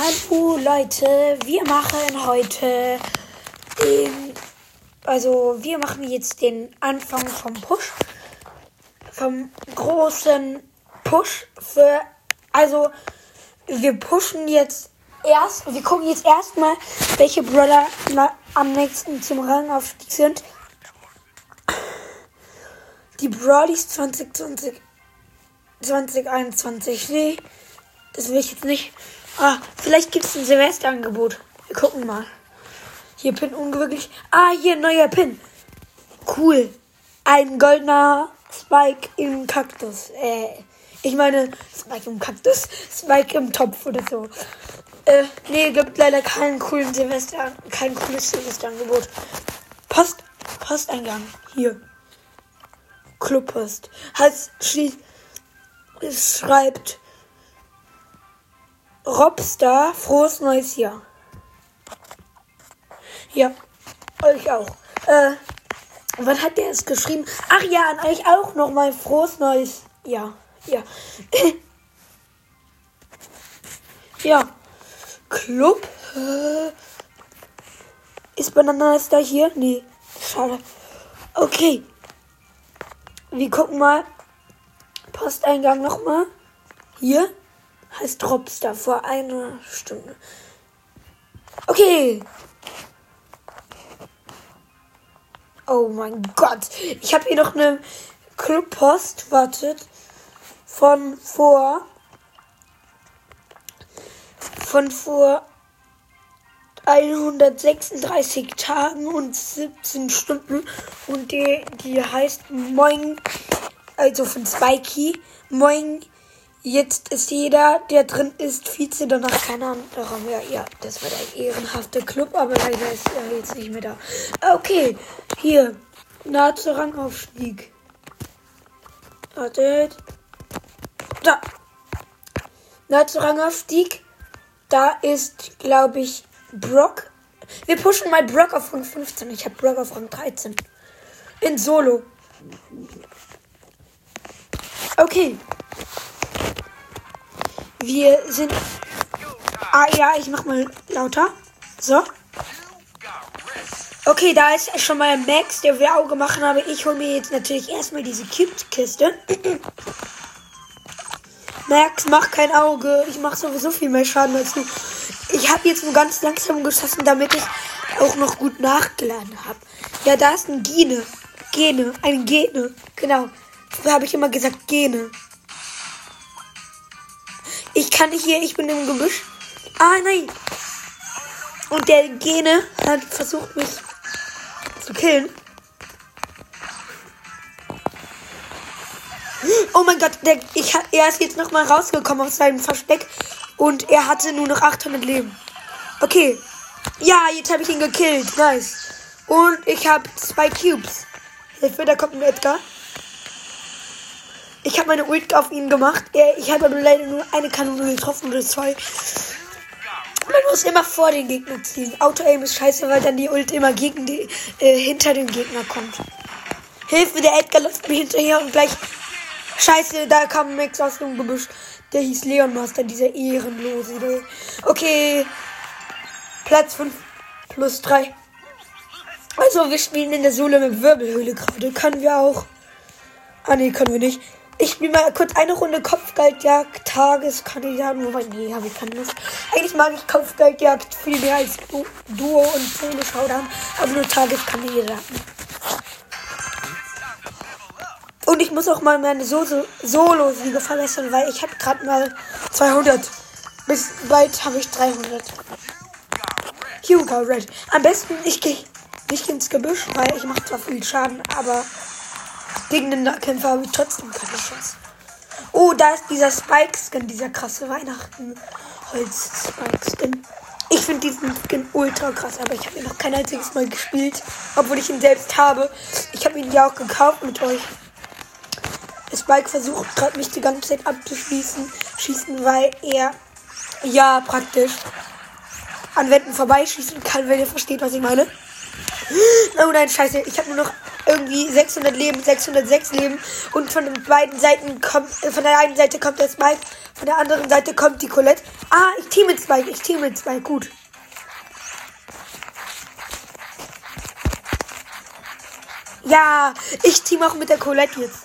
Hallo Leute, wir machen heute den, also wir machen jetzt den Anfang vom Push, vom großen Push für, also wir pushen jetzt erst, wir gucken jetzt erstmal, welche Brawler am nächsten zum Rangaufstieg sind. Die Brawlies 2020, 2021, nee, das will ich jetzt nicht. Ah, vielleicht gibt es ein Silvesterangebot. Wir gucken mal. Hier Pin ungewöhnlich. Ah, hier ein neuer Pin. Cool. Ein goldener Spike im Kaktus. Äh, ich meine, Spike im Kaktus. Spike im Topf oder so. Äh, nee, gibt leider keinen coolen Silvester, kein cooles Silvesterangebot. Post, Posteingang. Hier. Clubpost. Heißt, schließt, schreibt, Robstar, frohes neues Jahr. Ja, euch auch. Äh, wann hat der es geschrieben? Ach ja, an euch auch nochmal frohes neues Jahr. Ja. ja. Club. Äh, ist Bananas da hier? Nee, schade. Okay. Wir gucken mal. Posteingang nochmal. Hier heißt Dropstar vor einer Stunde. Okay. Oh mein Gott. Ich habe hier noch eine Clubpost, wartet, von vor von vor 136 Tagen und 17 Stunden und die, die heißt Moin, also von Spikey. Moin Jetzt ist jeder, der drin ist, Vize, danach kein anderer mehr. Ja, das war der ehrenhafte Club, aber leider ist er jetzt nicht mehr da. Okay, hier. Nahezu Rangaufstieg. Wartet. Da. Nahezu Rangaufstieg. Da ist, glaube ich, Brock. Wir pushen mal Brock auf Rang 15. Ich habe Brock auf Rang 13. In Solo. Okay. Wir sind. Ah ja, ich mach mal lauter. So. Okay, da ist schon mal Max, der wir Auge machen, aber ich hole mir jetzt natürlich erstmal diese Cute-Kiste. Max, mach kein Auge. Ich mache sowieso viel mehr Schaden als du. Ich habe jetzt nur ganz langsam geschossen, damit ich auch noch gut nachgeladen habe. Ja, da ist ein Gene. Gene. Ein Gene. Genau. Früher habe ich immer gesagt Gene. Ich kann hier, ich bin im Gebüsch. Ah, nein. Und der Gene hat versucht, mich zu killen. Oh mein Gott, der, ich, er ist jetzt nochmal rausgekommen aus seinem Versteck und er hatte nur noch 800 Leben. Okay. Ja, jetzt habe ich ihn gekillt. Nice. Und ich habe zwei Cubes. Hilfe, da kommt ein Edgar. Ich habe meine Ult auf ihn gemacht. Ich habe aber leider nur eine Kanone getroffen oder zwei. Man muss immer vor den Gegner ziehen. Auto-Aim ist scheiße, weil dann die Ult immer gegen die, äh, hinter den Gegner kommt. Hilfe, der Edgar läuft mir hinterher und gleich. Scheiße, da kam Max aus dem Gebüsch. Der hieß Leon Master, dieser Ehrenlose. Okay. Platz 5 plus 3. Also, wir spielen in der Sohle mit Wirbelhöhle gerade. Können wir auch. Ah, nee, können wir nicht. Ich spiele mal kurz eine Runde Kopfgeldjagd, Tageskandidaten. Wobei, nee, habe ich keine Lust. Eigentlich mag ich Kopfgeldjagd viel mehr als du Duo und Solo Showdown, aber nur Tageskandidaten. Und ich muss auch mal meine so Solo-Siege verbessern, weil ich habe gerade mal 200. Bis bald habe ich 300. Hugo Red. Am besten, ich gehe nicht ins Gebüsch, weil ich mache zwar viel Schaden, aber gegen den Nahkämpfer habe ich trotzdem keine Chance. Oh, da ist dieser Spike-Skin, dieser krasse Weihnachten-Holz-Spike-Skin. Ich finde diesen Skin ultra krass, aber ich habe ihn noch kein einziges Mal gespielt, obwohl ich ihn selbst habe. Ich habe ihn ja auch gekauft mit euch. Der Spike versucht gerade mich die ganze Zeit abzuschließen, schießen, weil er ja praktisch an Wänden vorbeischießen kann, wenn ihr versteht, was ich meine. Oh nein, scheiße, ich habe nur noch irgendwie 600 Leben, 606 Leben und von den beiden Seiten kommt, äh, von der einen Seite kommt der Spike, Von der anderen Seite kommt die Colette. Ah, ich team mit zwei. Ich team mit zwei. Gut. Ja, ich team auch mit der Colette jetzt.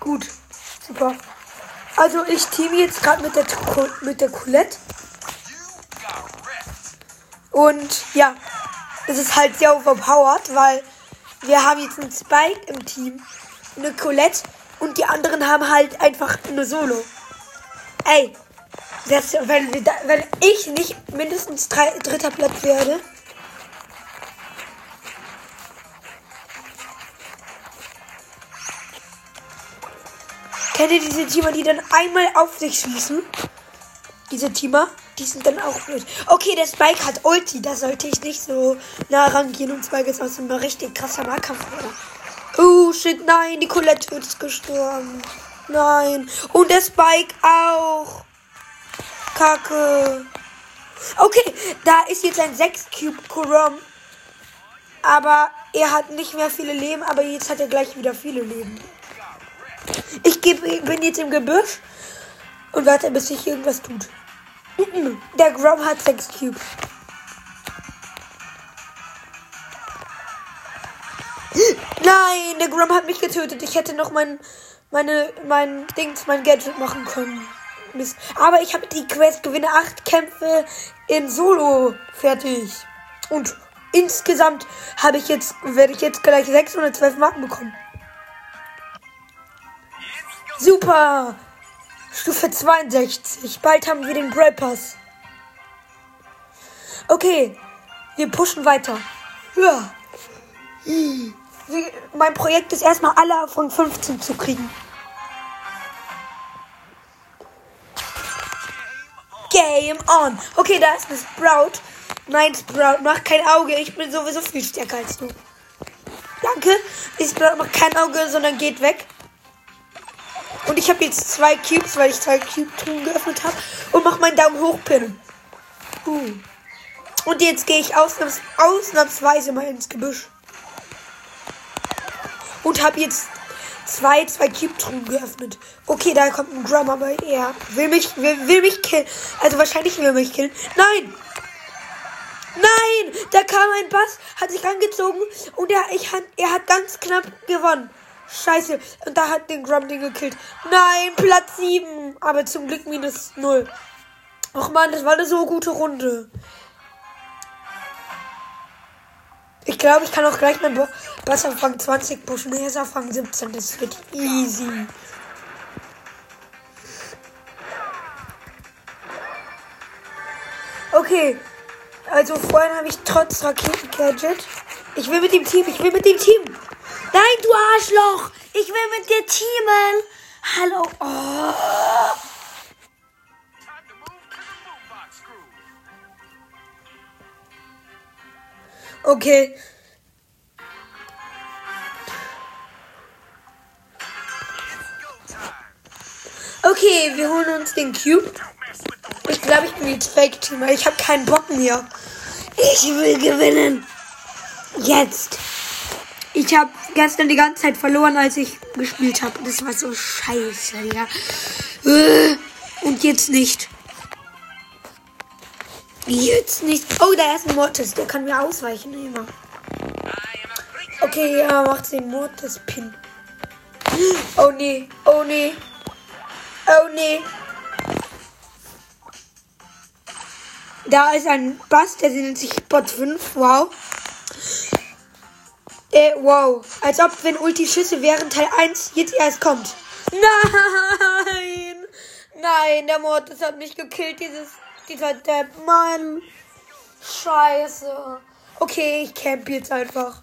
Gut. Super. Also ich team jetzt gerade mit der mit der Colette. Und ja, es ist halt sehr overpowered, weil wir haben jetzt einen Spike im Team, eine Colette und die anderen haben halt einfach eine Solo. Ey, das, wenn, wenn ich nicht mindestens drei, dritter Platz werde. Kennt ihr diese Teamer, die dann einmal auf sich schießen? Diese Teamer, die sind dann auch blöd. Okay, der Spike hat Ulti, da sollte ich nicht so nah rangehen und Spike ist aus einem richtig krasser Nahkampf. Oh shit, nein, die Colette ist gestorben. Nein. Und der Spike auch. Kacke. Okay, da ist jetzt ein 6 Cube Kurom. Aber er hat nicht mehr viele Leben, aber jetzt hat er gleich wieder viele Leben. Ich geb, bin jetzt im Gebüsch und warte, bis sich irgendwas tut. Der Grom hat 6 Cube. Nein, der Grom hat mich getötet. Ich hätte noch mein, meine, mein Dings, mein Gadget machen können. Mist. Aber ich habe die Quest, gewinne 8 Kämpfe in Solo fertig. Und insgesamt habe ich jetzt, werde ich jetzt gleich 612 Marken bekommen. Super! Stufe 62. Bald haben wir den Grey Pass. Okay, wir pushen weiter. Ja. Mein Projekt ist erstmal alle von 15 zu kriegen. Game on. Okay, da ist eine Sprout. Nein, Sprout, mach kein Auge. Ich bin sowieso viel stärker als du. Danke. Die Sprout macht kein Auge, sondern geht weg. Und ich habe jetzt zwei Cubes, weil ich zwei Cube-Truhen geöffnet habe. Und mache meinen Daumen hoch. Uh. Und jetzt gehe ich ausnahms ausnahmsweise mal ins Gebüsch. Und habe jetzt zwei, zwei Cube-Truhen geöffnet. Okay, da kommt ein Drum, aber er will mich, will, will mich killen. Also wahrscheinlich will er mich killen. Nein! Nein! Da kam ein Bass, hat sich angezogen und er, ich, er hat ganz knapp gewonnen. Scheiße. Und da hat den Grum den gekillt. Nein, Platz 7. Aber zum Glück minus 0. Och man, das war eine so gute Runde. Ich glaube, ich kann auch gleich mein Bass auf Fang 20 pushen. Er ist auf Fang 17. Das wird easy. Okay. Also vorhin habe ich trotz Raketen-Gadget. Ich will mit dem Team. Ich will mit dem Team. Nein, du Arschloch! Ich will mit dir teamen! Hallo. Oh. Okay. Okay, wir holen uns den Cube. Ich glaube, ich bin jetzt Fake-Teamer. Ich habe keinen Bock mehr. Ich will gewinnen. Jetzt. Ich habe gestern die ganze Zeit verloren, als ich gespielt habe. Das war so scheiße, ja. Äh, und jetzt nicht. Jetzt nicht. Oh, da ist ein Mortis. Der kann mir ausweichen immer. Okay, ja, macht den Mortis-Pin. Oh nee, oh nee. Oh nee. Da ist ein Bass, der nennt sich Bot 5. Wow. Äh, wow. Als ob, wenn Ulti Schüsse wären Teil 1 jetzt erst kommt. Nein! Nein, der Mord, das hat mich gekillt, dieses, dieser Depp. Mann. Scheiße. Okay, ich camp jetzt einfach.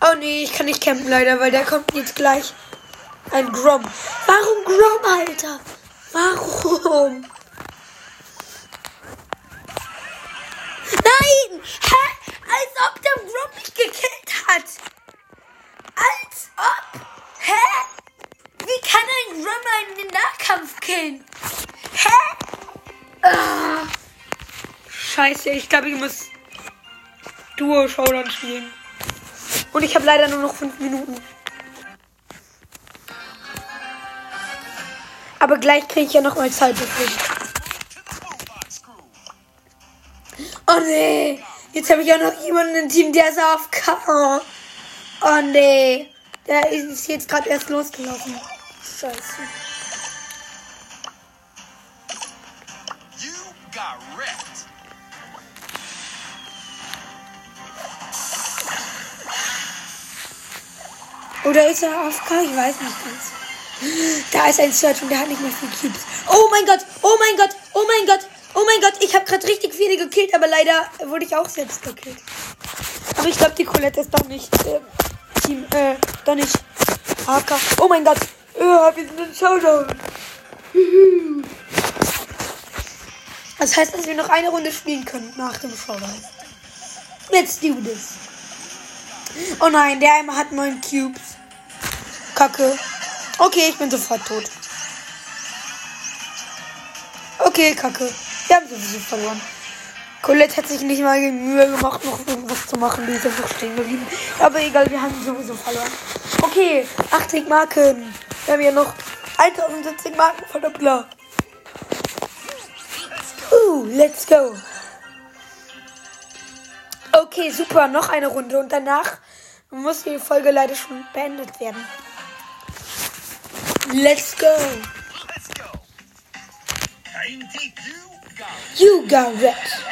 Oh nee, ich kann nicht campen leider, weil da kommt jetzt gleich ein Grom. Warum Grom, Alter? Warum? Nein! Hä? Als ob der Rob mich gekillt hat. Als ob. Hä? Wie kann ein Rummer in den Nahkampf killen? Hä? Ah. Scheiße, ich glaube, ich muss Duo-Showdown spielen. Und ich habe leider nur noch fünf Minuten. Aber gleich kriege ich ja noch mal Zeit dafür. Oh nee. Jetzt habe ich auch noch jemanden im Team, der ist auf K. Oh nee. Der ist jetzt gerade erst losgelaufen. Scheiße. Oder ist er AFK? Ich weiß nicht ganz. Da ist ein Search und der hat nicht mehr viel Cubes. Oh mein Gott, oh mein Gott, oh mein Gott, oh mein Gott. Ich habe gerade richtig viele gekillt, aber leider wurde ich auch selbst gekillt. Aber ich glaube, die Colette ist doch nicht äh, Team, äh, doch nicht AK. Oh mein Gott. Ja, wir sind in Showdown. Das heißt, dass wir noch eine Runde spielen können nach dem Showdown. Let's do this. Oh nein, der einmal hat neun Cubes. Kacke. Okay, ich bin sofort tot. Okay, kacke. Wir haben sowieso verloren. Colette hat sich nicht mal die Mühe gemacht, noch irgendwas zu machen. Die ist einfach stehen geblieben. Aber egal, wir haben sowieso verloren. Okay, 80 Marken. Wir haben ja noch 1070 Marken Blau. Uh, let's go. Okay, super. Noch eine Runde. Und danach muss die Folge leider schon beendet werden. Let's go. You got wrecked.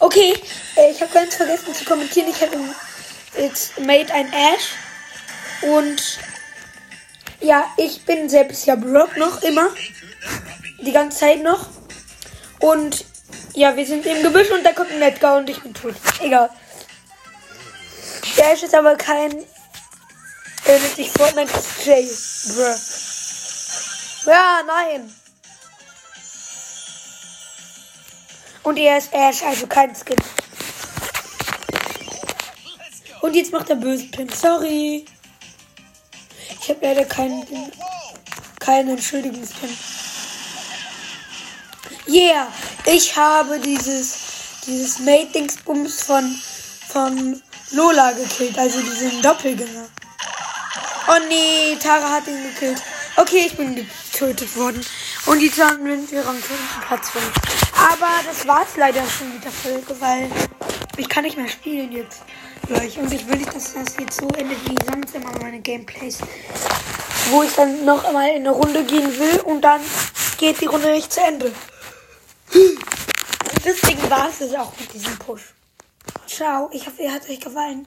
Okay, äh, ich habe ganz vergessen zu kommentieren. Ich habe jetzt made ein Ash. Und ja, ich bin selbst ja Brock noch immer. Die ganze Zeit noch. Und ja, wir sind im Gebüsch und da kommt ein Edgar und ich bin tot. Egal. Der ist aber kein. Er nennt sich Fortnite Jay. Bruh. Ja, nein. Und er ist Ash, also kein Skin. Und jetzt macht er bösen Pin. Sorry. Ich habe leider keinen, keinen Entschuldigungspin. Yeah, ich habe dieses, dieses Mate-Dingsbums von, von Lola gekillt, also diesen Doppelgänger. Oh nee, Tara hat ihn gekillt. Okay, ich bin getötet worden. Und die sind wir am fünften Platz 5. Aber das war's leider schon mit der Folge, weil ich kann nicht mehr spielen jetzt gleich. Und ich will nicht, dass das jetzt so endet wie sonst immer meine Gameplays. Wo ich dann noch einmal in eine Runde gehen will und dann geht die Runde nicht zu Ende. Deswegen war es das auch mit diesem Push. Ciao, ich hoffe, ihr hat euch gefallen.